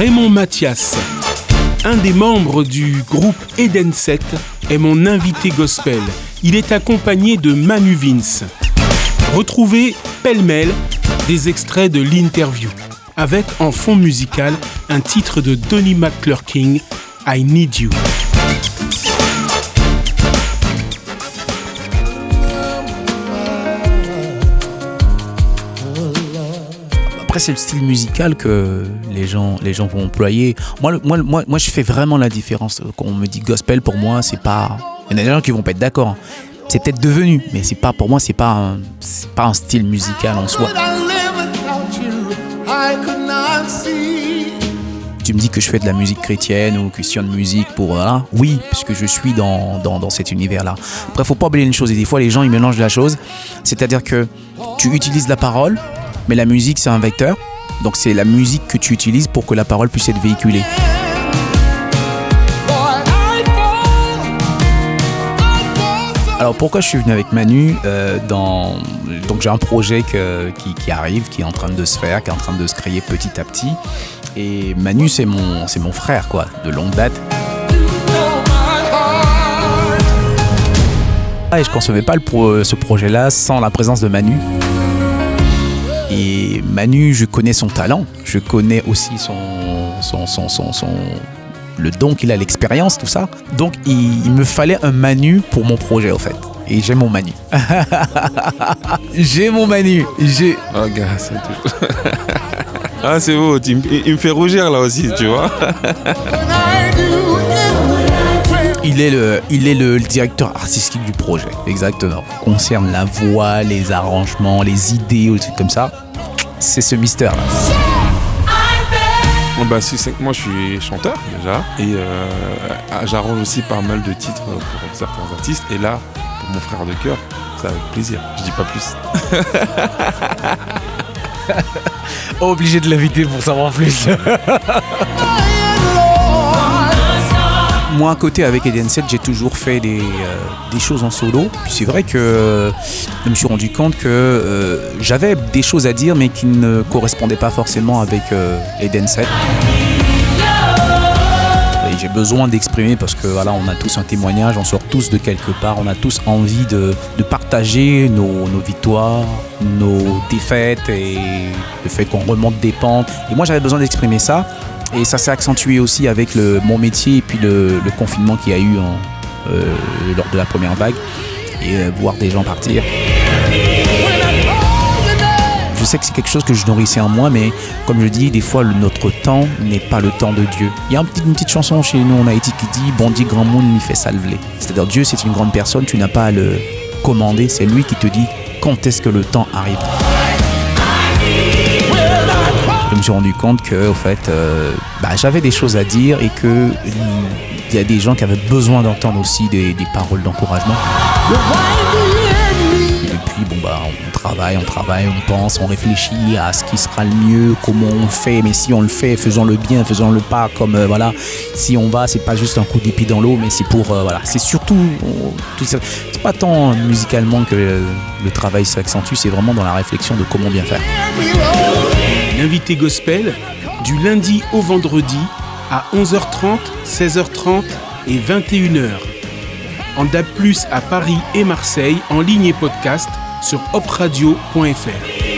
Raymond Mathias, un des membres du groupe Eden 7, est mon invité gospel. Il est accompagné de Manu Vince. Retrouvez pêle-mêle des extraits de l'interview, avec en fond musical un titre de Donnie McClurking, I Need You. Après, c'est le style musical que les gens, les gens vont employer. Moi, moi, moi, moi, je fais vraiment la différence. Quand on me dit gospel, pour moi, c'est pas. Il y en a des gens qui vont pas être d'accord. C'est peut-être devenu, mais c'est pas pour moi, c'est pas, c'est pas un style musical en soi. Tu me dis que je fais de la musique chrétienne ou question de musique pour voilà. Oui, puisque je suis dans, dans, dans cet univers-là. Après, faut pas oublier une chose. Et des fois, les gens ils mélangent la chose. C'est-à-dire que tu utilises la parole, mais la musique c'est un vecteur. Donc c'est la musique que tu utilises pour que la parole puisse être véhiculée. Alors pourquoi je suis venu avec Manu euh, dans donc j'ai un projet qui, arrive, qui est en train de se faire, qui est en train de se créer petit à petit. Et Manu c'est mon c'est mon frère quoi, de longue date. Et je concevais pas ce projet-là sans la présence de Manu. Et Manu, je connais son talent, je connais aussi son, son, son, son, le don qu'il a, l'expérience, tout ça. Donc il, me fallait un Manu pour mon projet, au fait. Et j'ai mon Manu. j'ai mon Manu. J'ai. Oh, gars, ah, c'est beau. il me fait rougir là aussi, tu vois. Il est le, il est le, le directeur artistique du projet, exactement. Concerne la voix, les arrangements, les idées, ou des trucs comme ça. C'est ce mystère là. Bon, bah, si, c'est que moi, je suis chanteur déjà. Et euh, ah, j'arrange aussi pas mal de titres pour certains artistes. Et là, pour mon frère de cœur, c'est avec plaisir. Je dis pas plus. Obligé de l'inviter pour savoir plus. Moi, à côté avec Eden 7, j'ai toujours fait des, euh, choses en solo. C'est vrai que euh, je me suis rendu compte que euh, j'avais des choses à dire, mais qui ne correspondaient pas forcément avec Eden 7. Et j'ai besoin d'exprimer parce que voilà, on a tous un témoignage, on sort tous de quelque part, on a tous envie de, partager nos victoires, nos défaites et le fait qu'on remonte des pentes. Et moi, j'avais besoin d'exprimer ça. Et ça s'est accentué aussi avec le, mon métier et puis le, confinement qu'il y a eu en- euh, lors de la première vague et euh, voir des gens partir. Je sais que c'est quelque chose que je nourrissais en moi, mais comme je dis, des fois, notre temps n'est pas le temps de Dieu. Il y a une petite chanson chez nous en Haïti qui dit Bon dit grand monde, il fait salveler. C'est-à-dire, Dieu, c'est une grande personne, tu n'as pas à le commander, c'est lui qui te dit quand est-ce que le temps arrive. Je me suis rendu compte que, au fait, euh, bah, j'avais des choses à dire et que il y a des gens qui avaient besoin d'entendre aussi des, des paroles d'encouragement. Et puis, bon, bah, on travaille, on travaille, on pense, on réfléchit à ce qui sera le mieux, comment on le fait, mais si on le fait, faisons-le bien, faisons-le pas comme, euh, voilà, si on va, c'est pas juste un coup d'épée dans l'eau, mais c'est pour, euh, voilà, c'est surtout, on- tout ça, c'est pas tant musicalement que le travail s'accentue, c'est vraiment dans la réflexion de comment bien faire. L'invité gospel, du lundi au vendredi, à 11h30, 16h30 et 21h. En DAB+, à Paris et Marseille, en ligne et podcast sur opradio.fr.